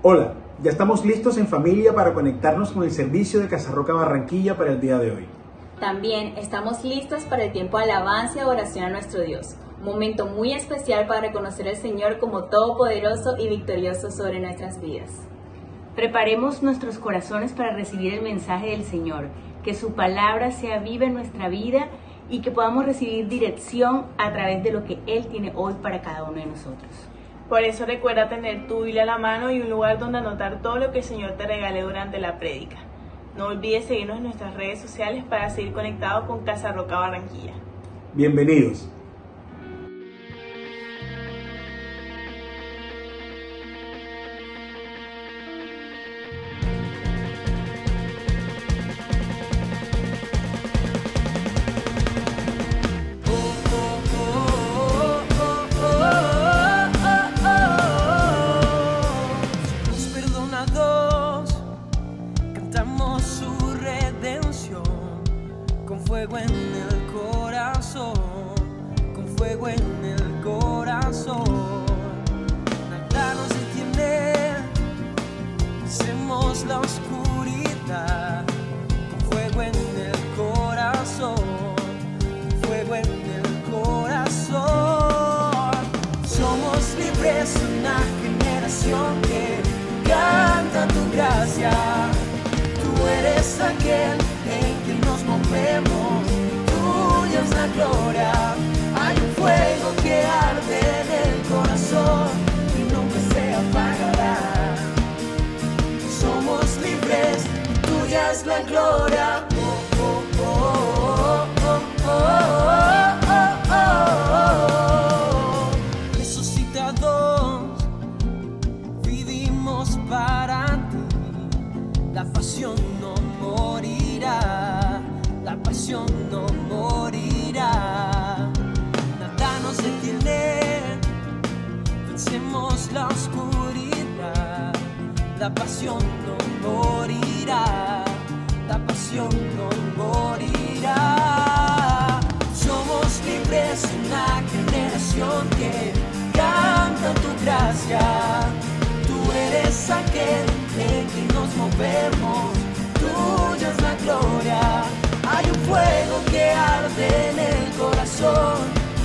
Hola, ya estamos listos en familia para conectarnos con el servicio de Casarroca Barranquilla para el día de hoy. También estamos listos para el tiempo de alabanza y oración a nuestro Dios. Un momento muy especial para reconocer al Señor como todopoderoso y victorioso sobre nuestras vidas. Preparemos nuestros corazones para recibir el mensaje del Señor, que su palabra sea viva en nuestra vida y que podamos recibir dirección a través de lo que Él tiene hoy para cada uno de nosotros. Por eso recuerda tener tu Biblia a la mano y un lugar donde anotar todo lo que el Señor te regale durante la prédica. No olvides seguirnos en nuestras redes sociales para seguir conectado con Casa Roca Barranquilla. Bienvenidos. Gracia. Tú eres aquel en quien nos movemos, tuya es la gloria. Hay un fuego que arde en el corazón y nunca se apagará. Somos libres, tuya es la gloria. Pasión no morirá. Nada nos detiene, vencemos la oscuridad. La pasión no morirá, la pasión no morirá. Somos libres, una generación que canta tu gracia. Tú eres aquel en quien nos movemos, tuya es la gloria. Fuego que arde en el corazón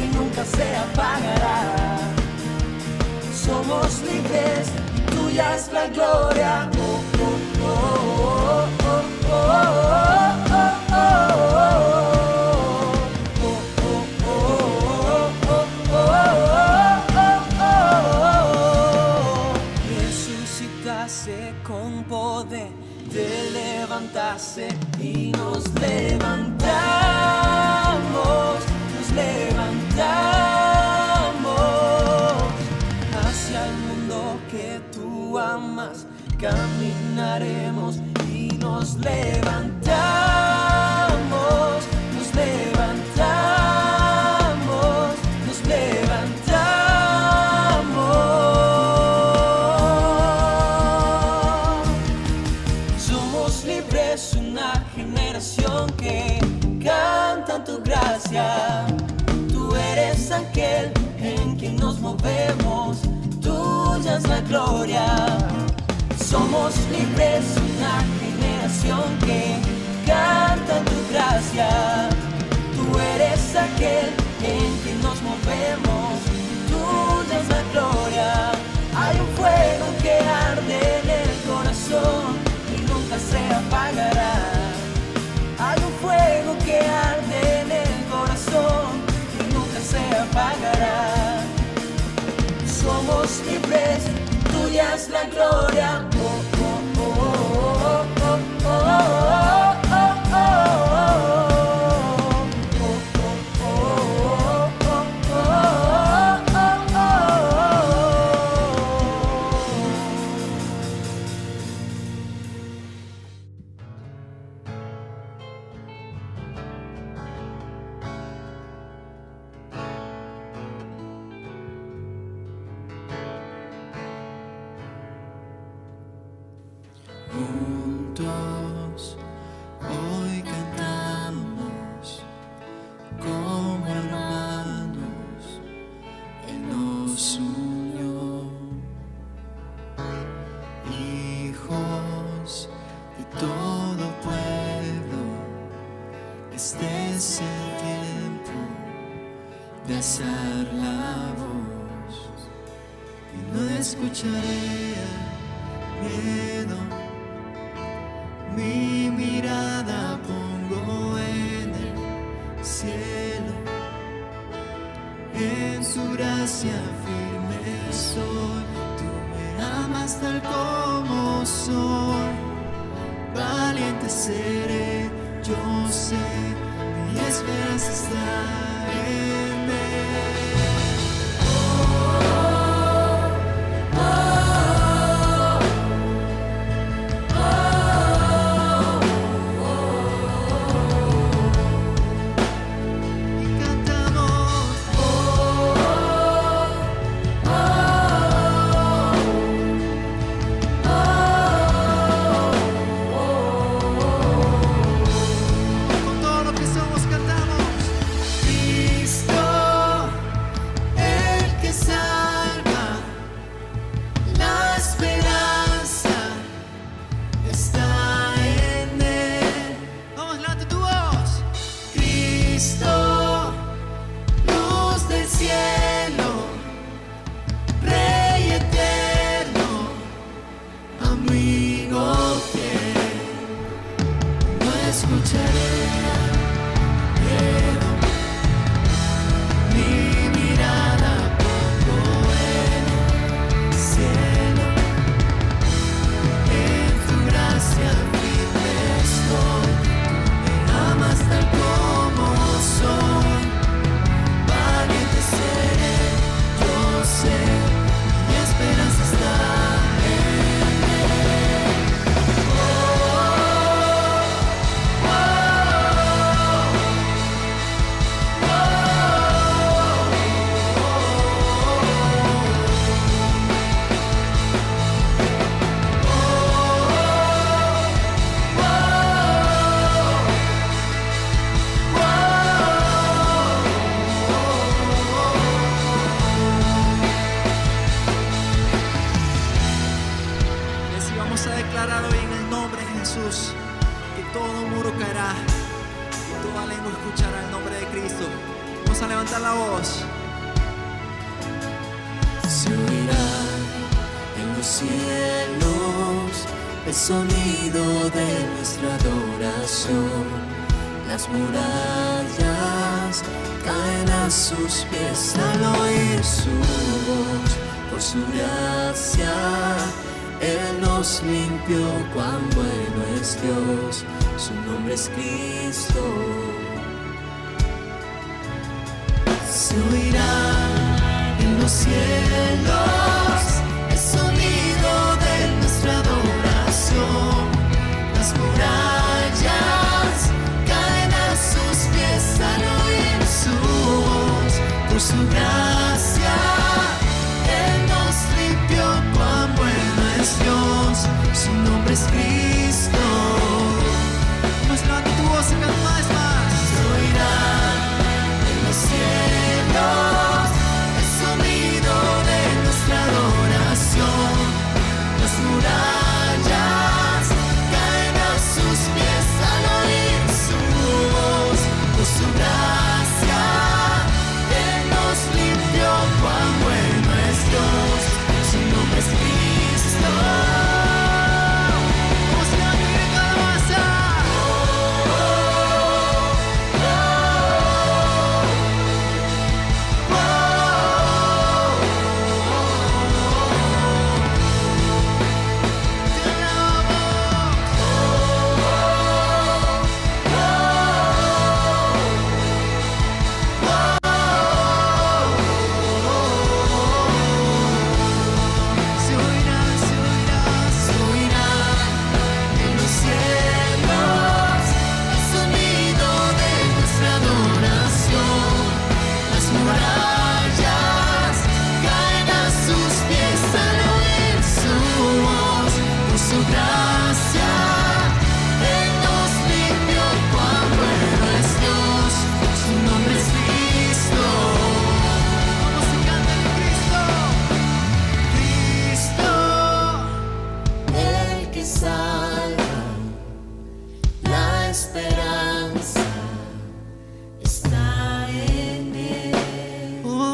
y nunca se apagará. Somos libres, tuya es la gloria. Oh, oh, oh,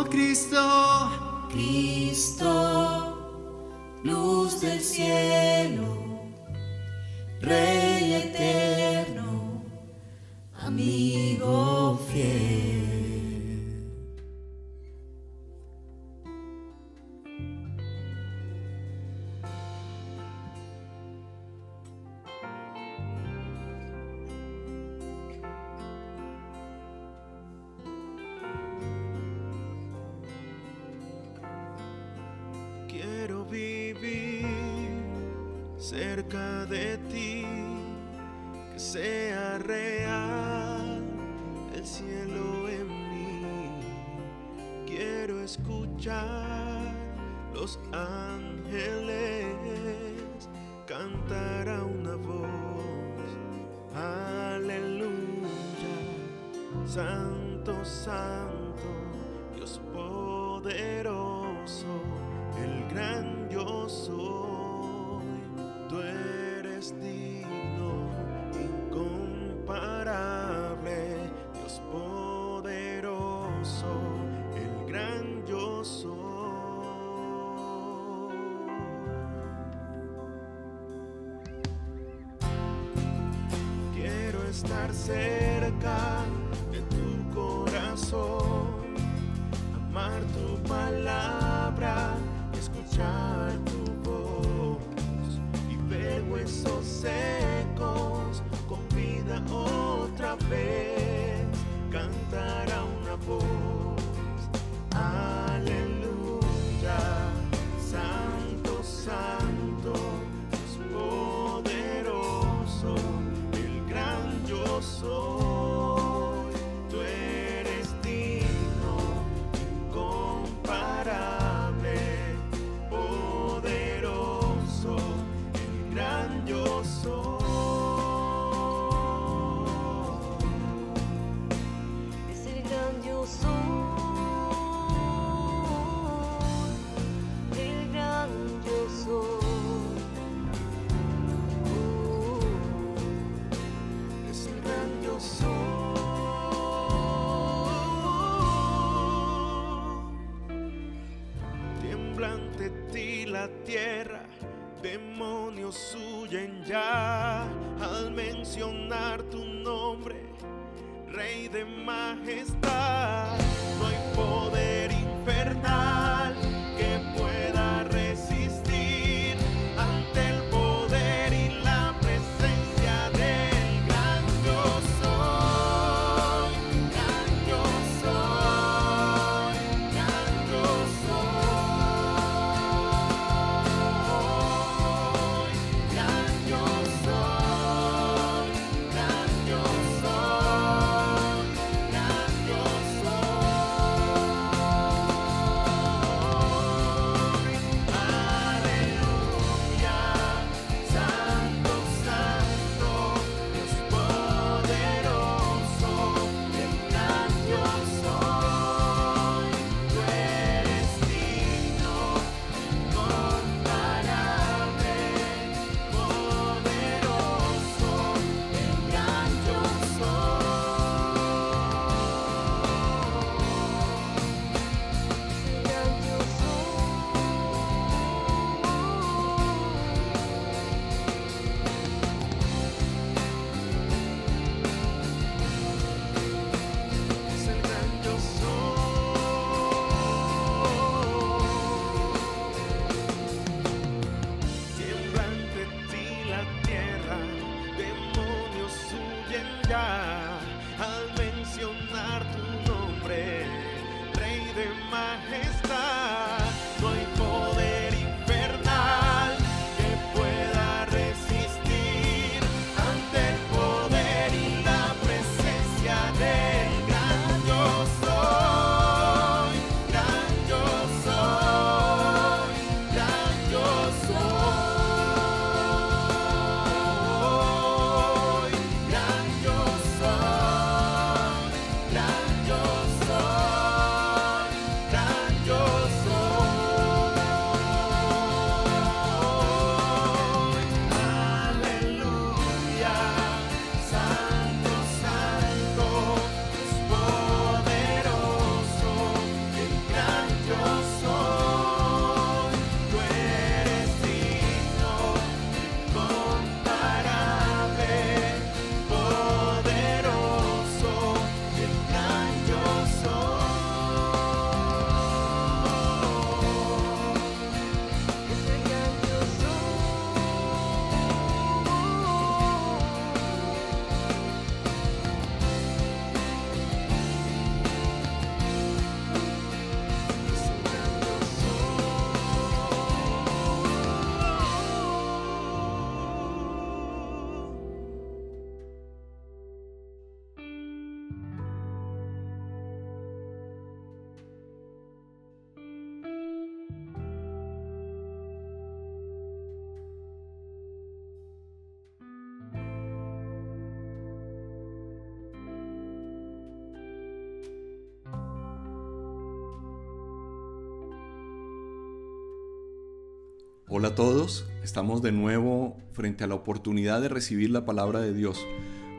Cristo, Cristo, luz del cielo, Rey. Hola a todos, estamos de nuevo frente a la oportunidad de recibir la palabra de Dios.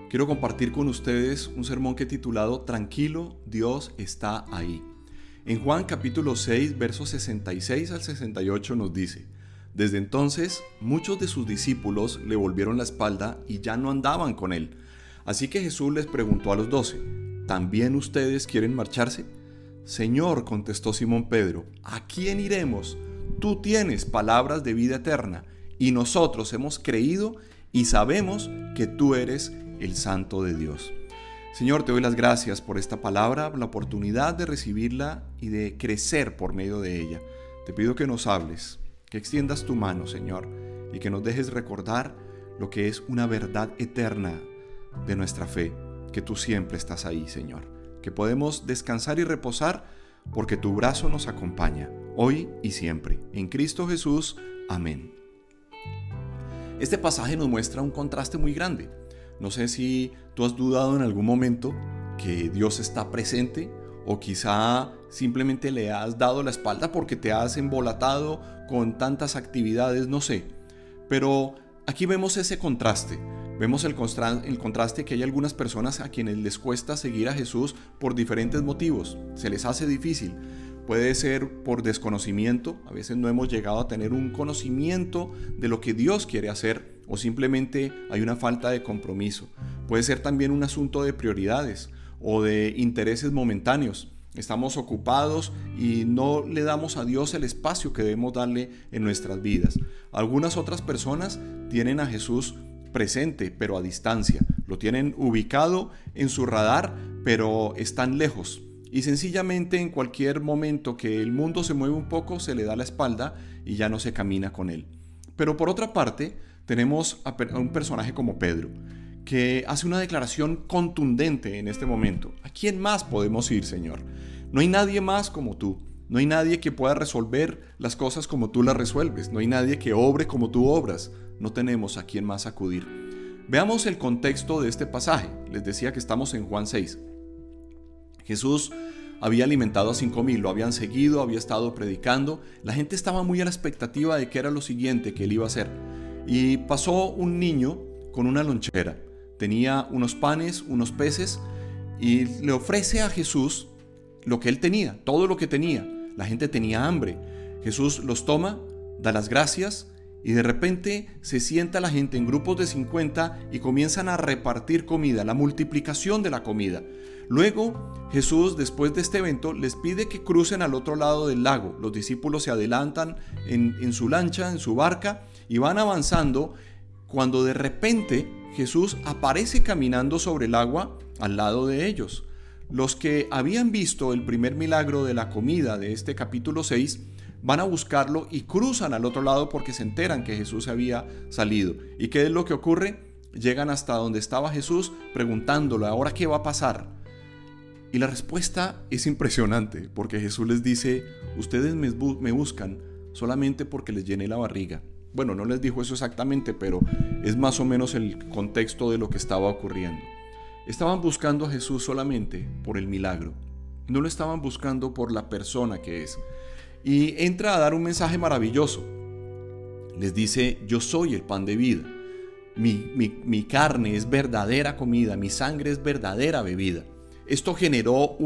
Quiero compartir con ustedes un sermón que titulado Tranquilo, Dios está ahí. En Juan capítulo 6, versos 66 al 68 nos dice, Desde entonces muchos de sus discípulos le volvieron la espalda y ya no andaban con él. Así que Jesús les preguntó a los doce, ¿también ustedes quieren marcharse? Señor, contestó Simón Pedro, ¿a quién iremos? Tú tienes palabras de vida eterna y nosotros hemos creído y sabemos que tú eres el Santo de Dios. Señor, te doy las gracias por esta palabra, la oportunidad de recibirla y de crecer por medio de ella. Te pido que nos hables, que extiendas tu mano, Señor, y que nos dejes recordar lo que es una verdad eterna de nuestra fe, que tú siempre estás ahí, Señor, que podemos descansar y reposar porque tu brazo nos acompaña, hoy y siempre. En Cristo Jesús, amén. Este pasaje nos muestra un contraste muy grande. No sé si tú has dudado en algún momento que Dios está presente o quizá simplemente le has dado la espalda porque te has embolatado con tantas actividades, no sé. Pero aquí vemos ese contraste. Vemos el, contraste que hay algunas personas a quienes les cuesta seguir a Jesús por diferentes motivos. Se les hace difícil. Puede ser por desconocimiento, a veces no hemos llegado a tener un conocimiento de lo que Dios quiere hacer o simplemente hay una falta de compromiso. Puede ser también un asunto de prioridades o de intereses momentáneos. Estamos ocupados y no le damos a Dios el espacio que debemos darle en nuestras vidas. Algunas otras personas tienen a Jesús presente, pero a distancia. Lo tienen ubicado en su radar, pero están lejos. Y sencillamente en cualquier momento que el mundo se mueve un poco, se le da la espalda y ya no se camina con él. Pero por otra parte, tenemos a un personaje como Pedro, que hace una declaración contundente en este momento. ¿A quién más podemos ir, Señor? No hay nadie más como tú. No hay nadie que pueda resolver las cosas como tú las resuelves. No hay nadie que obre como tú obras. No tenemos a quién más acudir. Veamos el contexto de este pasaje. Les decía que estamos en Juan 6. Jesús había alimentado a cinco mil, lo habían seguido, había estado predicando. La gente estaba muy a la expectativa de qué era lo siguiente que él iba a hacer. Y pasó un niño con una lonchera. Tenía unos panes, unos peces, y le ofrece a Jesús lo que él tenía, todo lo que tenía. La gente tenía hambre. Jesús los toma, da las gracias y de repente se sienta la gente en grupos de 50 y comienzan a repartir comida, la multiplicación de la comida. Luego Jesús, después de este evento, les pide que crucen al otro lado del lago. Los discípulos se adelantan en, su lancha, en su barca, y van avanzando cuando de repente Jesús aparece caminando sobre el agua al lado de ellos. Los que habían visto el primer milagro de la comida de este capítulo 6 van a buscarlo y cruzan al otro lado porque se enteran que Jesús había salido. ¿Y qué es lo que ocurre? Llegan hasta donde estaba Jesús preguntándole, ¿ahora qué va a pasar? Y la respuesta es impresionante porque Jesús les dice, ustedes me, buscan solamente porque les llené la barriga. Bueno, no les dijo eso exactamente, pero es más o menos el contexto de lo que estaba ocurriendo. Estaban buscando a Jesús solamente por el milagro. No lo estaban buscando por la persona que es. Y entra a dar un mensaje maravilloso. Les dice, yo soy el pan de vida. Mi, carne es verdadera comida, mi sangre es verdadera bebida. Esto generó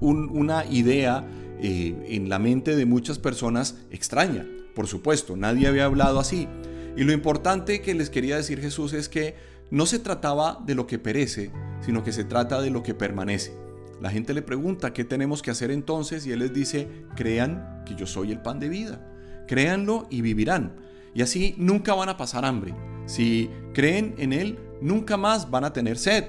una idea eh, en la mente de muchas personas extraña. Por supuesto, nadie había hablado así. Y lo importante que les quería decir Jesús es que no se trataba de lo que perece, sino que se trata de lo que permanece. La gente le pregunta qué tenemos que hacer entonces y él les dice, crean que yo soy el pan de vida. Créanlo y vivirán. Y así nunca van a pasar hambre. Si creen en él, nunca más van a tener sed.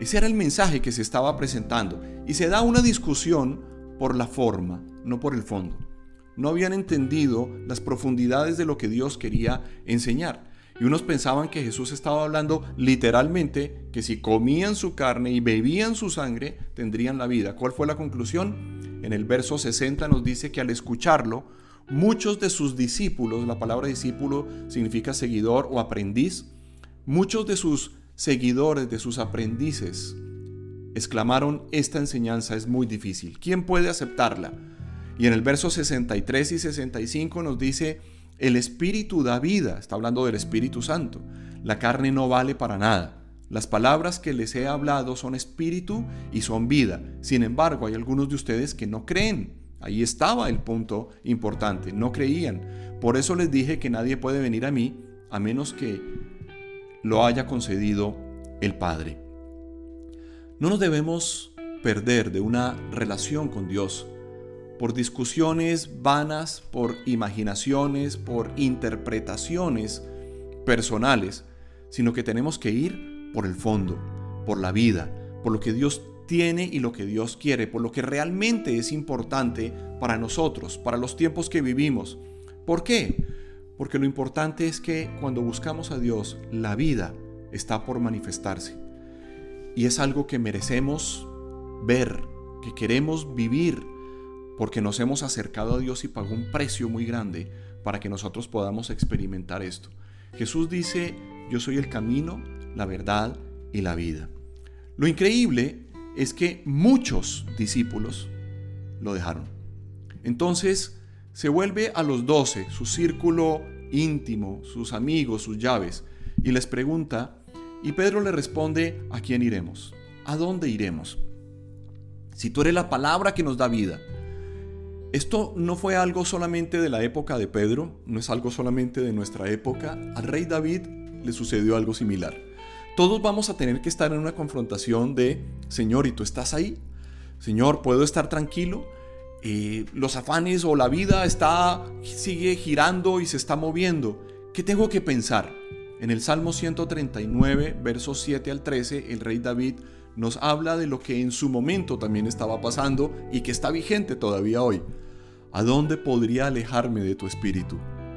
Ese era el mensaje que se estaba presentando. Y se da una discusión por la forma, no por el fondo. No habían entendido las profundidades de lo que Dios quería enseñar. Y unos pensaban que Jesús estaba hablando literalmente que si comían su carne y bebían su sangre, tendrían la vida. ¿Cuál fue la conclusión? En el verso 60 nos dice que al escucharlo, muchos de sus discípulos, la palabra discípulo significa seguidor o aprendiz, muchos de sus seguidores, de sus aprendices, exclamaron, esta enseñanza es muy difícil. ¿Quién puede aceptarla? Y en el verso 63 y 65 nos dice, El Espíritu da vida, está hablando del Espíritu Santo. La carne no vale para nada. Las palabras que les he hablado son espíritu y son vida. Sin embargo, hay algunos de ustedes que no creen. Ahí estaba el punto importante, no creían. Por eso les dije que nadie puede venir a mí a menos que lo haya concedido el Padre. No nos debemos perder de una relación con Dios por discusiones vanas, por imaginaciones, por interpretaciones personales, sino que tenemos que ir por el fondo, por la vida, por lo que Dios tiene y lo que Dios quiere, por lo que realmente es importante para nosotros, para los tiempos que vivimos. ¿Por qué? Porque lo importante es que cuando buscamos a Dios, la vida está por manifestarse. Y es algo que merecemos ver, que queremos vivir, porque nos hemos acercado a Dios y pagó un precio muy grande para que nosotros podamos experimentar esto. Jesús dice, yo soy el camino, la verdad y la vida. Lo increíble es que muchos discípulos lo dejaron. Entonces se vuelve a los doce, su círculo íntimo, sus amigos, sus llaves, y les pregunta, y Pedro le responde, ¿a quién iremos? ¿A dónde iremos? Si tú eres la palabra que nos da vida. Esto no fue algo solamente de la época de Pedro, no es algo solamente de nuestra época. Al rey David le sucedió algo similar. Todos vamos a tener que estar en una confrontación de, Señor, ¿y tú estás ahí? Señor, ¿puedo estar tranquilo? Eh, los afanes o la vida está, sigue girando y se está moviendo. ¿Qué tengo que pensar? En el Salmo 139, versos 7 al 13, el rey David nos habla de lo que en su momento también estaba pasando y que está vigente todavía hoy. ¿A dónde podría alejarme de tu espíritu?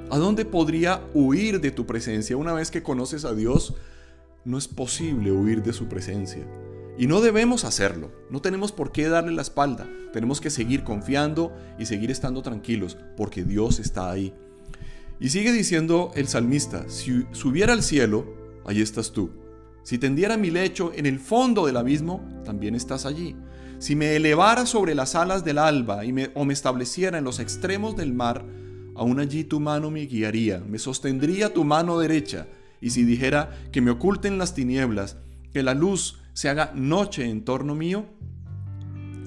¿A dónde podría huir de tu presencia? Una vez que conoces a Dios, no es posible huir de su presencia. Y no debemos hacerlo, no tenemos por qué darle la espalda, tenemos que seguir confiando y seguir estando tranquilos, porque Dios está ahí. Y sigue diciendo el salmista, si subiera al cielo, ahí estás tú. Si tendiera mi lecho en el fondo del abismo, también estás allí. Si me elevara sobre las alas del alba y me, o me estableciera en los extremos del mar, aún allí tu mano me guiaría, me sostendría tu mano derecha. Y si dijera que me oculten las tinieblas, que la luz se haga noche en torno mío,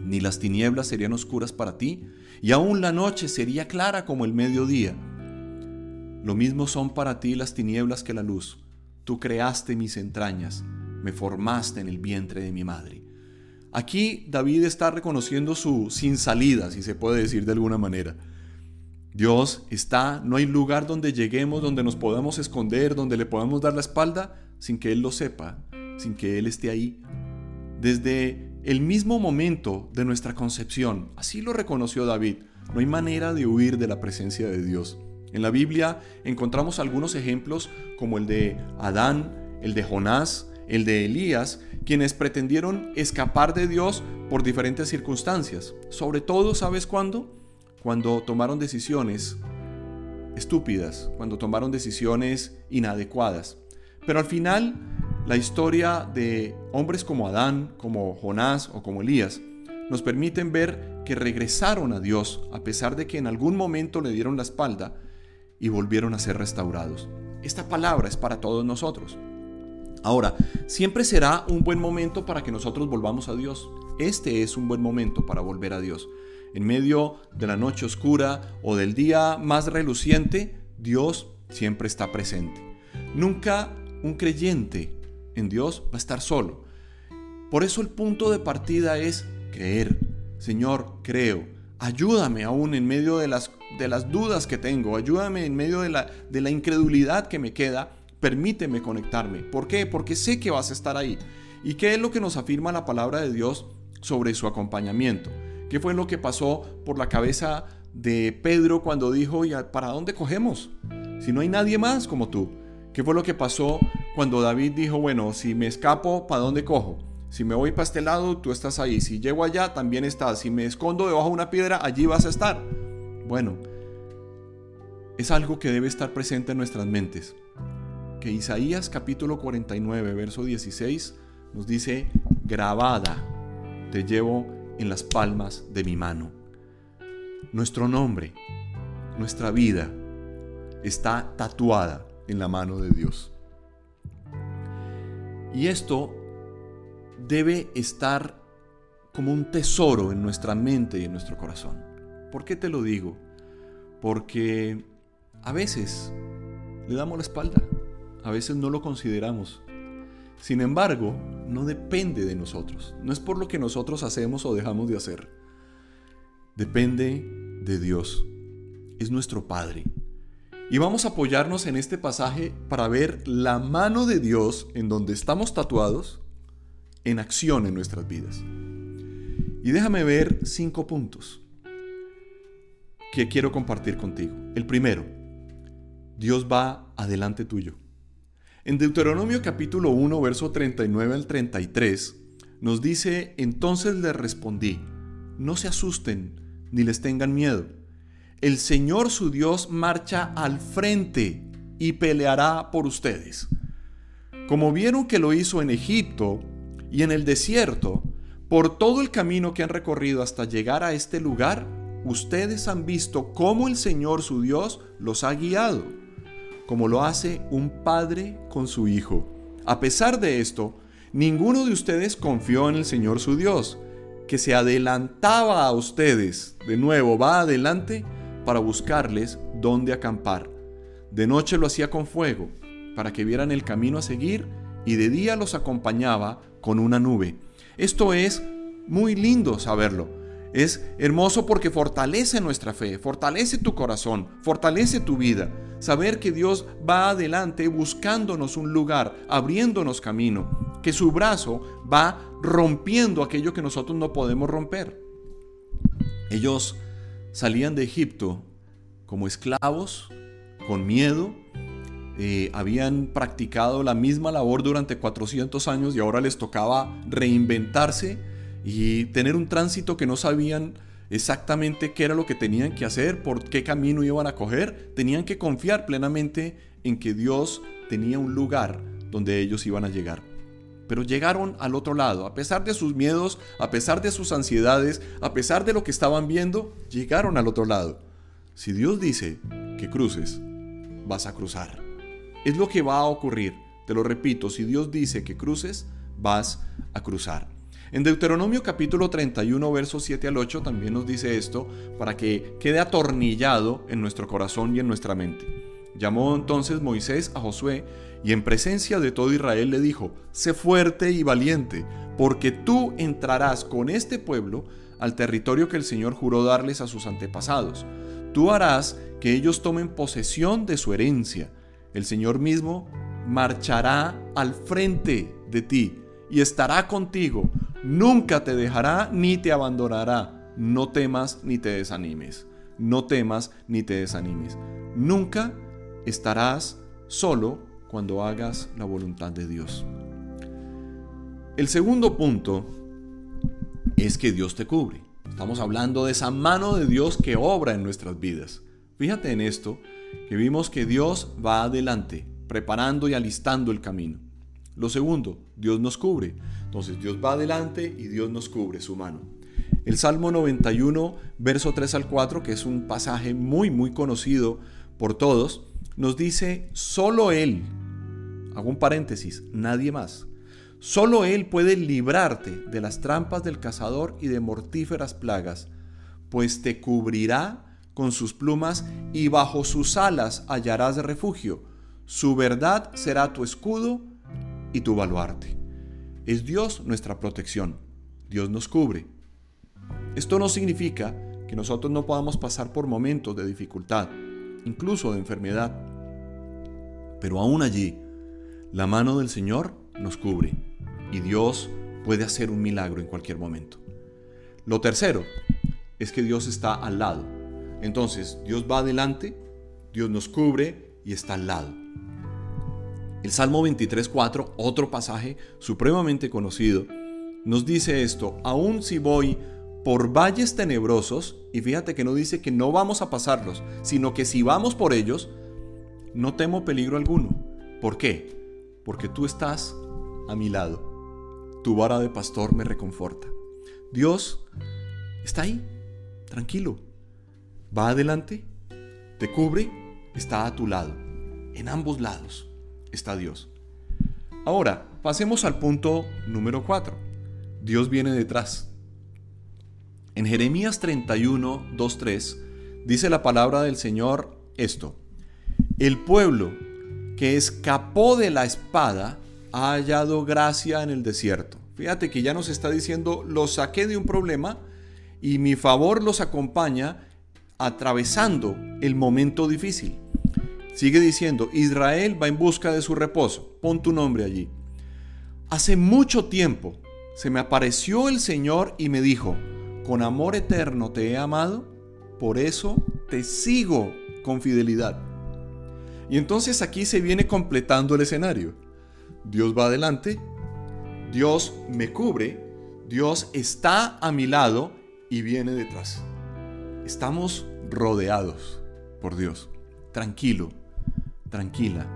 ni las tinieblas serían oscuras para ti, y aún la noche sería clara como el mediodía. Lo mismo son para ti las tinieblas que la luz. Tú creaste mis entrañas, me formaste en el vientre de mi madre. Aquí David está reconociendo su sin salida, si se puede decir de alguna manera. Dios está, no hay lugar donde lleguemos, donde nos podamos esconder, donde le podamos dar la espalda sin que Él lo sepa, sin que Él esté ahí. Desde el mismo momento de nuestra concepción, así lo reconoció David, no hay manera de huir de la presencia de Dios. En la Biblia encontramos algunos ejemplos como el de Adán, el de Jonás, el de Elías, quienes pretendieron escapar de Dios por diferentes circunstancias. Sobre todo, ¿sabes cuándo? Cuando tomaron decisiones estúpidas, cuando tomaron decisiones inadecuadas. Pero al final, la historia de hombres como Adán, como Jonás o como Elías nos permiten ver que regresaron a Dios a pesar de que en algún momento le dieron la espalda y volvieron a ser restaurados. Esta palabra es para todos nosotros. Ahora, siempre será un buen momento para que nosotros volvamos a Dios. Este es un buen momento para volver a Dios. En medio de la noche oscura o del día más reluciente, Dios siempre está presente. Nunca un creyente en Dios va a estar solo. Por eso el punto de partida es creer. Señor, creo. Ayúdame aún en medio de las de las dudas que tengo, ayúdame en medio de la, de la incredulidad que me queda, permíteme conectarme. ¿Por qué? Porque sé que vas a estar ahí. ¿Y qué es lo que nos afirma la palabra de Dios sobre su acompañamiento? ¿Qué fue lo que pasó por la cabeza de Pedro cuando dijo, ¿y para dónde cogemos? Si no hay nadie más como tú. ¿Qué fue lo que pasó cuando David dijo, bueno, si me escapo, ¿para dónde cojo? Si me voy para este lado, tú estás ahí. Si llego allá, también estás. Si me escondo debajo de una piedra, allí vas a estar. Bueno, es algo que debe estar presente en nuestras mentes. Que Isaías capítulo 49, verso 16 nos dice, grabada te llevo en las palmas de mi mano. Nuestro nombre, nuestra vida, está tatuada en la mano de Dios. Y esto debe estar como un tesoro en nuestra mente y en nuestro corazón. ¿Por qué te lo digo? Porque a veces le damos la espalda, a veces no lo consideramos. Sin embargo, no depende de nosotros, no es por lo que nosotros hacemos o dejamos de hacer. Depende de Dios, es nuestro Padre. Y vamos a apoyarnos en este pasaje para ver la mano de Dios en donde estamos tatuados en acción en nuestras vidas. Y déjame ver cinco puntos que quiero compartir contigo. El primero, Dios va adelante tuyo. En Deuteronomio capítulo 1, verso 39 al 33, nos dice, entonces les respondí, no se asusten ni les tengan miedo. El Señor su Dios marcha al frente y peleará por ustedes. Como vieron que lo hizo en Egipto y en el desierto, por todo el camino que han recorrido hasta llegar a este lugar, ustedes han visto cómo el Señor su Dios los ha guiado, como lo hace un padre con su hijo. A pesar de esto, ninguno de ustedes confió en el Señor su Dios, que se adelantaba a ustedes, de nuevo va adelante para buscarles dónde acampar. De noche lo hacía con fuego, para que vieran el camino a seguir, y de día los acompañaba con una nube esto es muy lindo saberlo. Es hermoso porque fortalece nuestra fe, fortalece tu corazón, fortalece tu vida. Saber que Dios va adelante buscándonos un lugar, abriéndonos camino, que su brazo va rompiendo aquello que nosotros no podemos romper. Ellos salían de Egipto como esclavos, con miedo, eh, habían practicado la misma labor durante 400 años y ahora les tocaba reinventarse y tener un tránsito que no sabían exactamente qué era lo que tenían que hacer, por qué camino iban a coger, tenían que confiar plenamente en que Dios tenía un lugar donde ellos iban a llegar. Pero llegaron al otro lado, a pesar de sus miedos, a pesar de sus ansiedades, a pesar de lo que estaban viendo, llegaron al otro lado. Si Dios dice que cruces, vas a cruzar. Es lo que va a ocurrir. Te lo repito, si Dios dice que cruces, vas a cruzar. En Deuteronomio capítulo 31, versos 7 al 8 también nos dice esto para que quede atornillado en nuestro corazón y en nuestra mente. Llamó entonces Moisés a Josué y en presencia de todo Israel le dijo, sé fuerte y valiente, porque tú entrarás con este pueblo al territorio que el Señor juró darles a sus antepasados. Tú harás que ellos tomen posesión de su herencia el Señor mismo marchará al frente de ti y estará contigo. Nunca te dejará ni te abandonará. No temas ni te desanimes. No temas ni te desanimes. Nunca estarás solo cuando hagas la voluntad de Dios. El segundo punto es que Dios te cubre. Estamos hablando de esa mano de Dios que obra en nuestras vidas. Fíjate en esto que vimos que Dios va adelante, preparando y alistando el camino. Lo segundo, Dios nos cubre. Entonces Dios va adelante y Dios nos cubre su mano. El Salmo 91, verso 3 al 4, que es un pasaje muy, muy conocido por todos, nos dice, solo Él, hago un paréntesis, nadie más, solo Él puede librarte de las trampas del cazador y de mortíferas plagas, pues te cubrirá con sus plumas y bajo sus alas hallarás refugio. Su verdad será tu escudo y tu baluarte. Es Dios nuestra protección. Dios nos cubre. Esto no significa que nosotros no podamos pasar por momentos de dificultad, incluso de enfermedad. Pero aún allí, la mano del Señor nos cubre y Dios puede hacer un milagro en cualquier momento. Lo tercero es que Dios está al lado entonces, Dios va adelante, Dios nos cubre y está al lado. El Salmo 23.4, otro pasaje supremamente conocido, nos dice esto, aun si voy por valles tenebrosos, y fíjate que no dice que no vamos a pasarlos, sino que si vamos por ellos, no temo peligro alguno. ¿Por qué? Porque tú estás a mi lado. Tu vara de pastor me reconforta. Dios está ahí, tranquilo va adelante, te cubre está a tu lado. En ambos lados está Dios. Ahora, pasemos al punto número 4. Dios viene detrás. En Jeremías 31, 2, 3 dice la palabra del Señor esto. El pueblo que escapó de la espada ha hallado gracia en el desierto. Fíjate que ya nos está diciendo, los saqué de un problema y mi favor los acompaña atravesando el momento difícil. Sigue diciendo, Israel va en busca de su reposo. Pon tu nombre allí. Hace mucho tiempo se me apareció el Señor y me dijo, con amor eterno te he amado, por eso te sigo con fidelidad. Y entonces aquí se viene completando el escenario. Dios va adelante, Dios me cubre, Dios está a mi lado y viene detrás. Estamos rodeados por Dios. Tranquilo, tranquila,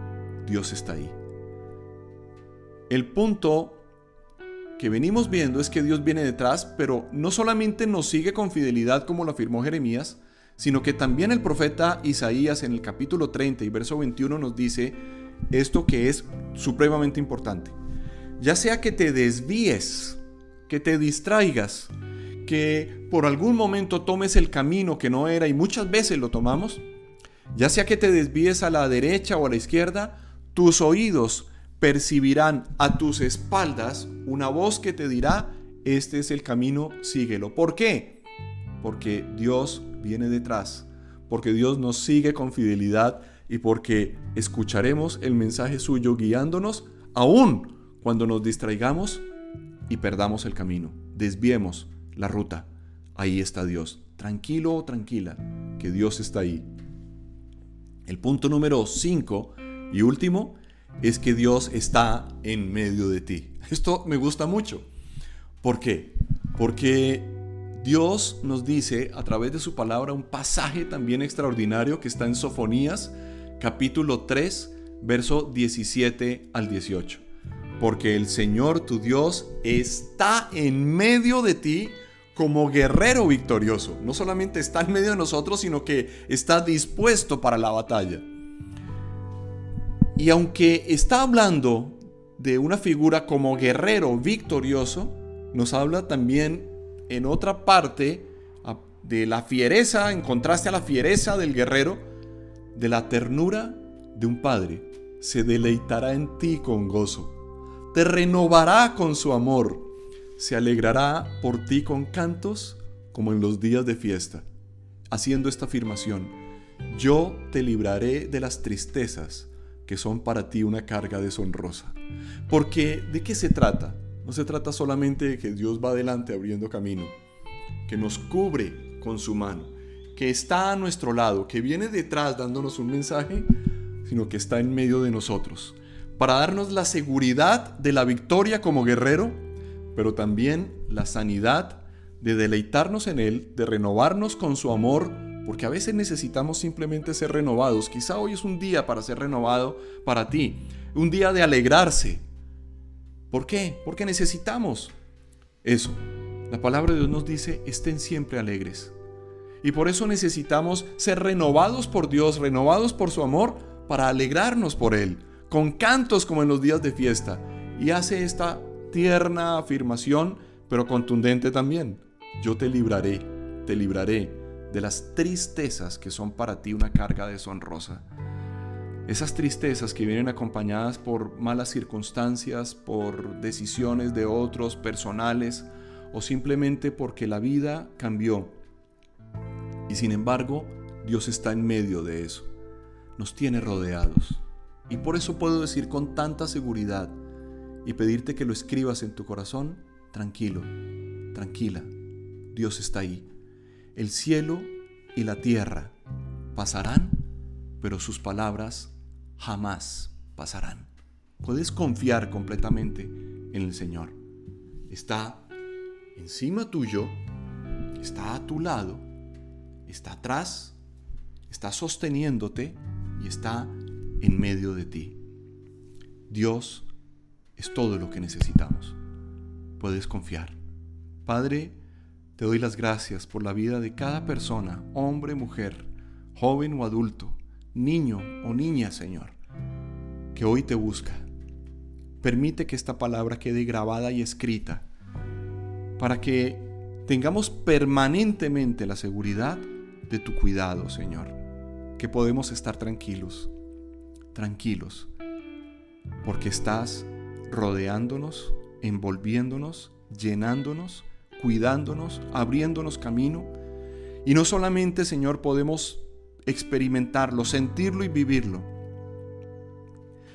Dios está ahí. El punto que venimos viendo es que Dios viene detrás, pero no solamente nos sigue con fidelidad como lo afirmó Jeremías, sino que también el profeta Isaías en el capítulo 30 y verso 21 nos dice esto que es supremamente importante. Ya sea que te desvíes, que te distraigas, que por algún momento tomes el camino que no era y muchas veces lo tomamos, ya sea que te desvíes a la derecha o a la izquierda, tus oídos percibirán a tus espaldas una voz que te dirá, este es el camino, síguelo. ¿Por qué? Porque Dios viene detrás, porque Dios nos sigue con fidelidad y porque escucharemos el mensaje suyo guiándonos aún cuando nos distraigamos y perdamos el camino, desviemos la ruta. Ahí está Dios. Tranquilo o tranquila, que Dios está ahí. El punto número 5 y último es que Dios está en medio de ti. Esto me gusta mucho. ¿Por qué? Porque Dios nos dice a través de su palabra un pasaje también extraordinario que está en Sofonías capítulo 3, verso 17 al 18. Porque el Señor tu Dios está en medio de ti como guerrero victorioso. No solamente está en medio de nosotros, sino que está dispuesto para la batalla. Y aunque está hablando de una figura como guerrero victorioso, nos habla también en otra parte de la fiereza, en contraste a la fiereza del guerrero, de la ternura de un padre. Se deleitará en ti con gozo, te renovará con su amor, se alegrará por ti con cantos como en los días de fiesta, haciendo esta afirmación, yo te libraré de las tristezas que son para ti una carga deshonrosa. Porque, ¿de qué se trata? No se trata solamente de que Dios va adelante abriendo camino, que nos cubre con su mano, que está a nuestro lado, que viene detrás dándonos un mensaje, sino que está en medio de nosotros, para darnos la seguridad de la victoria como guerrero, pero también la sanidad de deleitarnos en Él, de renovarnos con su amor, porque a veces necesitamos simplemente ser renovados. Quizá hoy es un día para ser renovado para ti, un día de alegrarse. ¿Por qué? Porque necesitamos eso. La palabra de Dios nos dice, estén siempre alegres. Y por eso necesitamos ser renovados por Dios, renovados por su amor, para alegrarnos por Él, con cantos como en los días de fiesta. Y hace esta tierna afirmación, pero contundente también. Yo te libraré, te libraré de las tristezas que son para ti una carga deshonrosa. Esas tristezas que vienen acompañadas por malas circunstancias, por decisiones de otros personales o simplemente porque la vida cambió. Y sin embargo, Dios está en medio de eso. Nos tiene rodeados. Y por eso puedo decir con tanta seguridad y pedirte que lo escribas en tu corazón, tranquilo, tranquila, Dios está ahí. El cielo y la tierra pasarán, pero sus palabras jamás pasarán. Puedes confiar completamente en el Señor. Está encima tuyo, está a tu lado, está atrás, está sosteniéndote y está en medio de ti. Dios es todo lo que necesitamos. Puedes confiar. Padre, te doy las gracias por la vida de cada persona, hombre, mujer, joven o adulto, niño o niña, Señor, que hoy te busca. Permite que esta palabra quede grabada y escrita para que tengamos permanentemente la seguridad de tu cuidado, Señor. Que podemos estar tranquilos, tranquilos, porque estás rodeándonos, envolviéndonos, llenándonos, cuidándonos, abriéndonos camino. Y no solamente, Señor, podemos experimentarlo, sentirlo y vivirlo.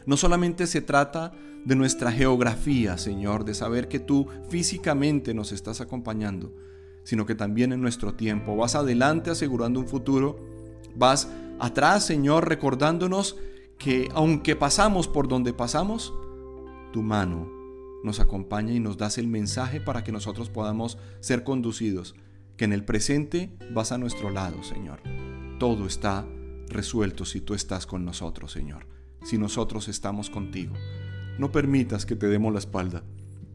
No solamente se trata de nuestra geografía, Señor, de saber que tú físicamente nos estás acompañando, sino que también en nuestro tiempo. Vas adelante asegurando un futuro, vas atrás, Señor, recordándonos que aunque pasamos por donde pasamos, tu mano nos acompaña y nos das el mensaje para que nosotros podamos ser conducidos, que en el presente vas a nuestro lado, Señor. Todo está resuelto si tú estás con nosotros, Señor, si nosotros estamos contigo. No permitas que te demos la espalda.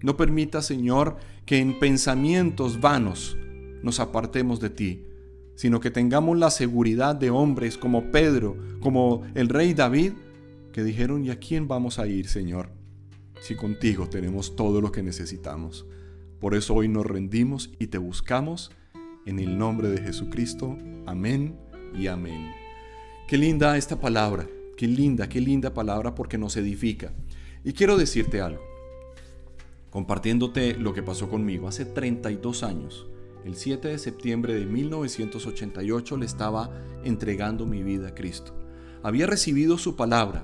No permitas, Señor, que en pensamientos vanos nos apartemos de ti, sino que tengamos la seguridad de hombres como Pedro, como el rey David, que dijeron, ¿y a quién vamos a ir, Señor? Si contigo tenemos todo lo que necesitamos. Por eso hoy nos rendimos y te buscamos en el nombre de Jesucristo. Amén y amén. Qué linda esta palabra, qué linda, qué linda palabra porque nos edifica. Y quiero decirte algo, compartiéndote lo que pasó conmigo hace 32 años. El 7 de septiembre de 1988 le estaba entregando mi vida a Cristo. Había recibido su palabra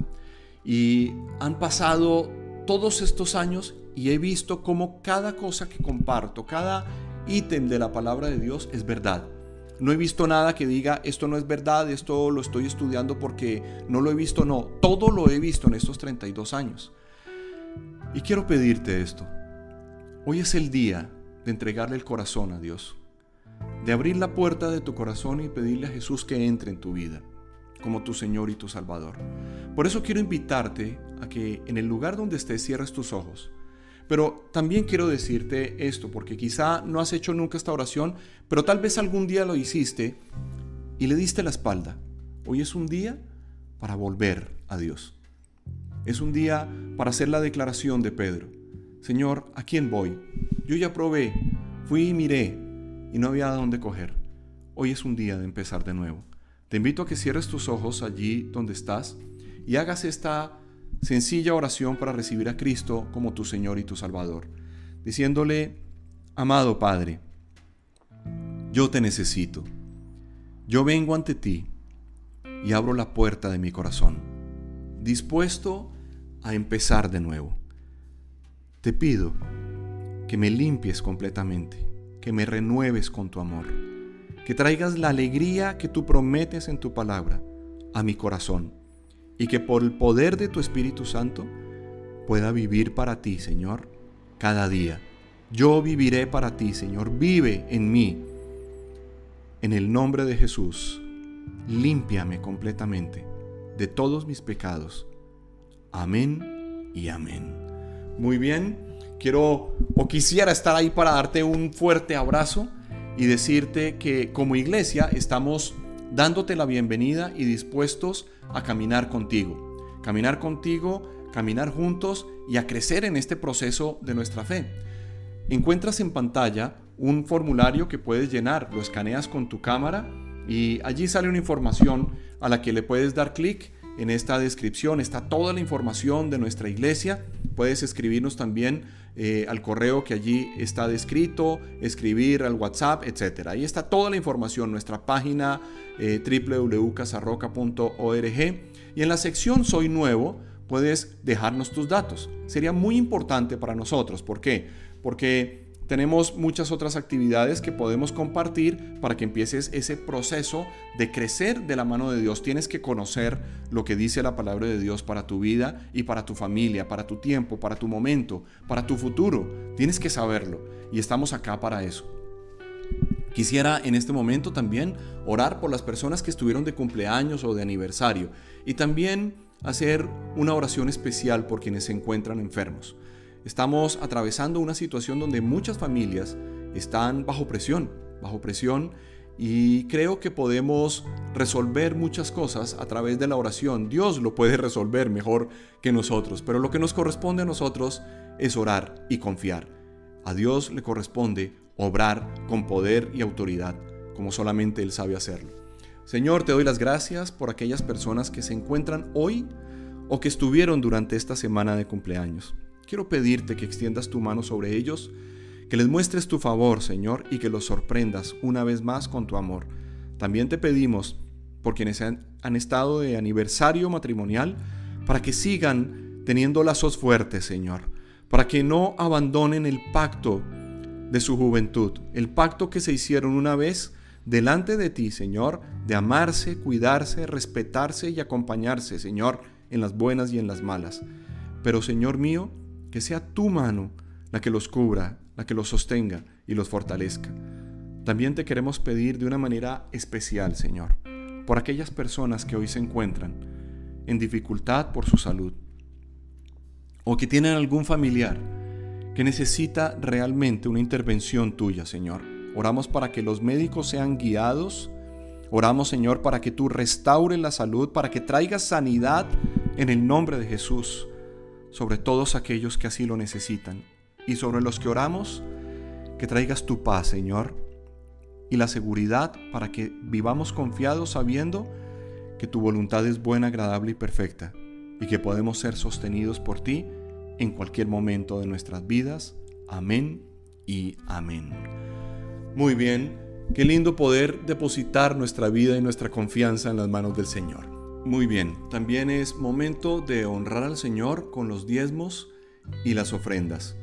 y han pasado todos estos años y he visto cómo cada cosa que comparto, cada ítem de la palabra de Dios es verdad. No he visto nada que diga esto no es verdad, esto lo estoy estudiando porque no lo he visto, no, todo lo he visto en estos 32 años. Y quiero pedirte esto. Hoy es el día de entregarle el corazón a Dios, de abrir la puerta de tu corazón y pedirle a Jesús que entre en tu vida como tu Señor y tu Salvador. Por eso quiero invitarte que en el lugar donde estés cierres tus ojos. Pero también quiero decirte esto, porque quizá no has hecho nunca esta oración, pero tal vez algún día lo hiciste y le diste la espalda. Hoy es un día para volver a Dios. Es un día para hacer la declaración de Pedro. Señor, ¿a quién voy? Yo ya probé, fui y miré y no había dónde coger. Hoy es un día de empezar de nuevo. Te invito a que cierres tus ojos allí donde estás y hagas esta sencilla oración para recibir a Cristo como tu Señor y tu Salvador, diciéndole, amado Padre, yo te necesito. Yo vengo ante ti y abro la puerta de mi corazón, dispuesto a empezar de nuevo. Te pido que me limpies completamente, que me renueves con tu amor, que traigas la alegría que tú prometes en tu palabra a mi corazón y que por el poder de tu Espíritu Santo pueda vivir para ti, Señor, cada día. Yo viviré para ti, Señor, vive en mí. En el nombre de Jesús, límpiame completamente de todos mis pecados. Amén y amén. Muy bien, quiero o quisiera estar ahí para darte un fuerte abrazo y decirte que como iglesia estamos dándote la bienvenida y dispuestos a caminar contigo. Caminar contigo, caminar juntos y a crecer en este proceso de nuestra fe. Encuentras en pantalla un formulario que puedes llenar, lo escaneas con tu cámara y allí sale una información a la que le puedes dar clic en esta descripción está toda la información de nuestra iglesia. Puedes escribirnos también eh, al correo que allí está descrito, escribir al WhatsApp, etc. Ahí está toda la información, nuestra página eh, www.casarroca.org. Y en la sección Soy Nuevo puedes dejarnos tus datos. Sería muy importante para nosotros. ¿Por qué? Porque tenemos muchas otras actividades que podemos compartir para que empieces ese proceso de crecer de la mano de Dios. Tienes que conocer lo que dice la palabra de Dios para tu vida y para tu familia, para tu tiempo, para tu momento, para tu futuro. Tienes que saberlo y estamos acá para eso. Quisiera en este momento también orar por las personas que estuvieron de cumpleaños o de aniversario y también hacer una oración especial por quienes se encuentran enfermos. Estamos atravesando una situación donde muchas familias están bajo presión, bajo presión Y creo que podemos resolver muchas cosas a través de la oración. Dios lo puede resolver mejor que nosotros, pero lo que nos corresponde a nosotros es orar y confiar. A Dios le corresponde obrar con poder y autoridad, como solamente Él sabe hacerlo. Señor, te doy las gracias por aquellas personas que se encuentran hoy o que estuvieron durante esta semana de cumpleaños. Quiero pedirte que extiendas tu mano sobre ellos, que les muestres tu favor, Señor, y que los sorprendas una vez más con tu amor. También te pedimos por quienes han, han estado de aniversario matrimonial, para que sigan teniendo lazos fuertes, Señor, para que no abandonen el pacto de su juventud, el pacto que se hicieron una vez delante de ti, Señor, de amarse, cuidarse, respetarse y acompañarse, Señor, en las buenas y en las malas. Pero, Señor mío, que sea tu mano la que los cubra, la que los sostenga y los fortalezca. También te queremos pedir de una manera especial, Señor, por aquellas personas que hoy se encuentran en dificultad por su salud o que tienen algún familiar que necesita realmente una intervención tuya, Señor. Oramos para que los médicos sean guiados. Oramos, Señor, para que tú restaures la salud, para que traigas sanidad en el nombre de Jesús sobre todos aquellos que así lo necesitan. Y sobre los que oramos, que traigas tu paz, Señor, y la seguridad para que vivamos confiados sabiendo que tu voluntad es buena, agradable y perfecta, y que podemos ser sostenidos por ti en cualquier momento de nuestras vidas. Amén y amén. Muy bien, qué lindo poder depositar nuestra vida y nuestra confianza en las manos del Señor. Muy bien, también es momento de honrar al Señor con los diezmos y las ofrendas.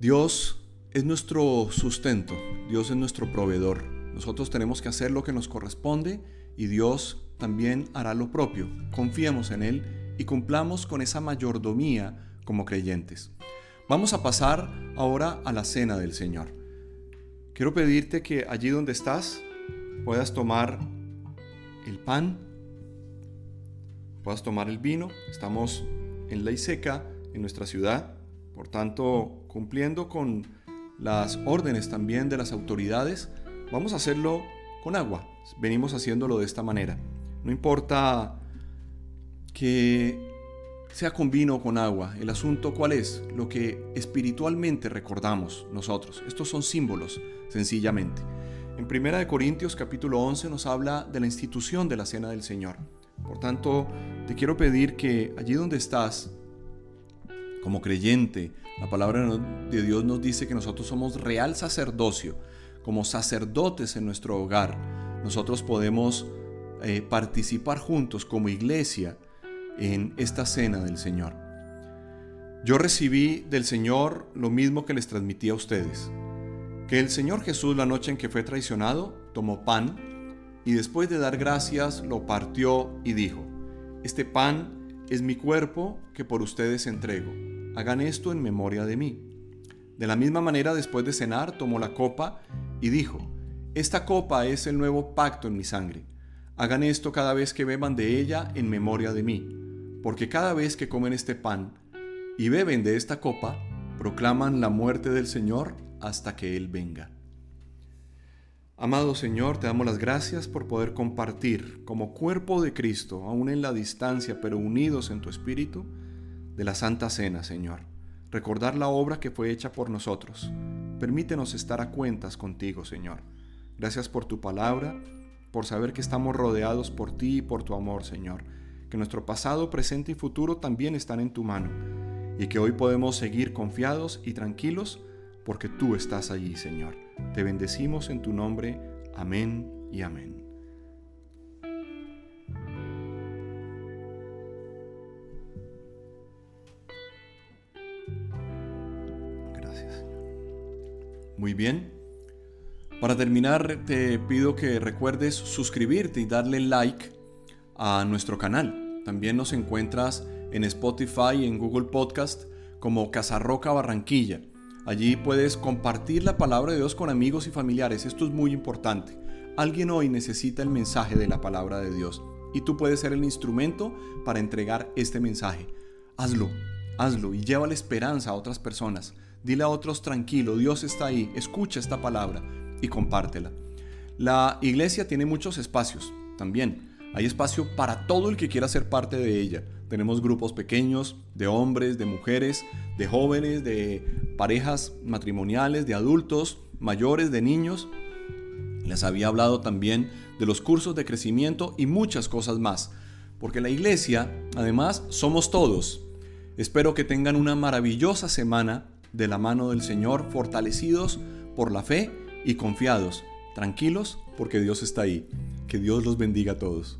Dios es nuestro sustento, Dios es nuestro proveedor. Nosotros tenemos que hacer lo que nos corresponde y Dios también hará lo propio. Confiemos en Él y cumplamos con esa mayordomía como creyentes. Vamos a pasar ahora a la cena del Señor. Quiero pedirte que allí donde estás puedas tomar el pan, puedas tomar el vino. Estamos en ley seca en nuestra ciudad, por tanto, cumpliendo con las órdenes también de las autoridades, vamos a hacerlo con agua. Venimos haciéndolo de esta manera. No importa que sea con vino o con agua. El asunto cuál es? Lo que espiritualmente recordamos nosotros. Estos son símbolos, sencillamente. En 1 Corintios capítulo 11 nos habla de la institución de la cena del Señor. Por tanto, te quiero pedir que allí donde estás, como creyente, la palabra de Dios nos dice que nosotros somos real sacerdocio, como sacerdotes en nuestro hogar. Nosotros podemos eh, participar juntos como iglesia en esta cena del Señor. Yo recibí del Señor lo mismo que les transmití a ustedes, que el Señor Jesús la noche en que fue traicionado tomó pan y después de dar gracias lo partió y dijo, este pan es mi cuerpo que por ustedes entrego, hagan esto en memoria de mí. De la misma manera después de cenar tomó la copa y dijo, esta copa es el nuevo pacto en mi sangre, hagan esto cada vez que beban de ella en memoria de mí porque cada vez que comen este pan y beben de esta copa, proclaman la muerte del Señor hasta que Él venga. Amado Señor, te damos las gracias por poder compartir como cuerpo de Cristo, aún en la distancia, pero unidos en tu Espíritu, de la Santa Cena, Señor. Recordar la obra que fue hecha por nosotros. Permítenos estar a cuentas contigo, Señor. Gracias por tu palabra, por saber que estamos rodeados por ti y por tu amor, Señor que nuestro pasado, presente y futuro también están en tu mano y que hoy podemos seguir confiados y tranquilos porque tú estás allí, Señor. Te bendecimos en tu nombre. Amén y amén. Gracias, Señor. Muy bien. Para terminar, te pido que recuerdes suscribirte y darle like a nuestro canal. También nos encuentras en Spotify y en Google Podcast como Casarroca Barranquilla. Allí puedes compartir la palabra de Dios con amigos y familiares. Esto es muy importante. Alguien hoy necesita el mensaje de la palabra de Dios y tú puedes ser el instrumento para entregar este mensaje. Hazlo, hazlo y lleva la esperanza a otras personas. Dile a otros tranquilo, Dios está ahí, escucha esta palabra y compártela. La iglesia tiene muchos espacios también. Hay espacio para todo el que quiera ser parte de ella. Tenemos grupos pequeños de hombres, de mujeres, de jóvenes, de parejas matrimoniales, de adultos, mayores, de niños. Les había hablado también de los cursos de crecimiento y muchas cosas más. Porque la iglesia, además, somos todos. Espero que tengan una maravillosa semana de la mano del Señor, fortalecidos por la fe y confiados, tranquilos porque Dios está ahí. Que Dios los bendiga a todos.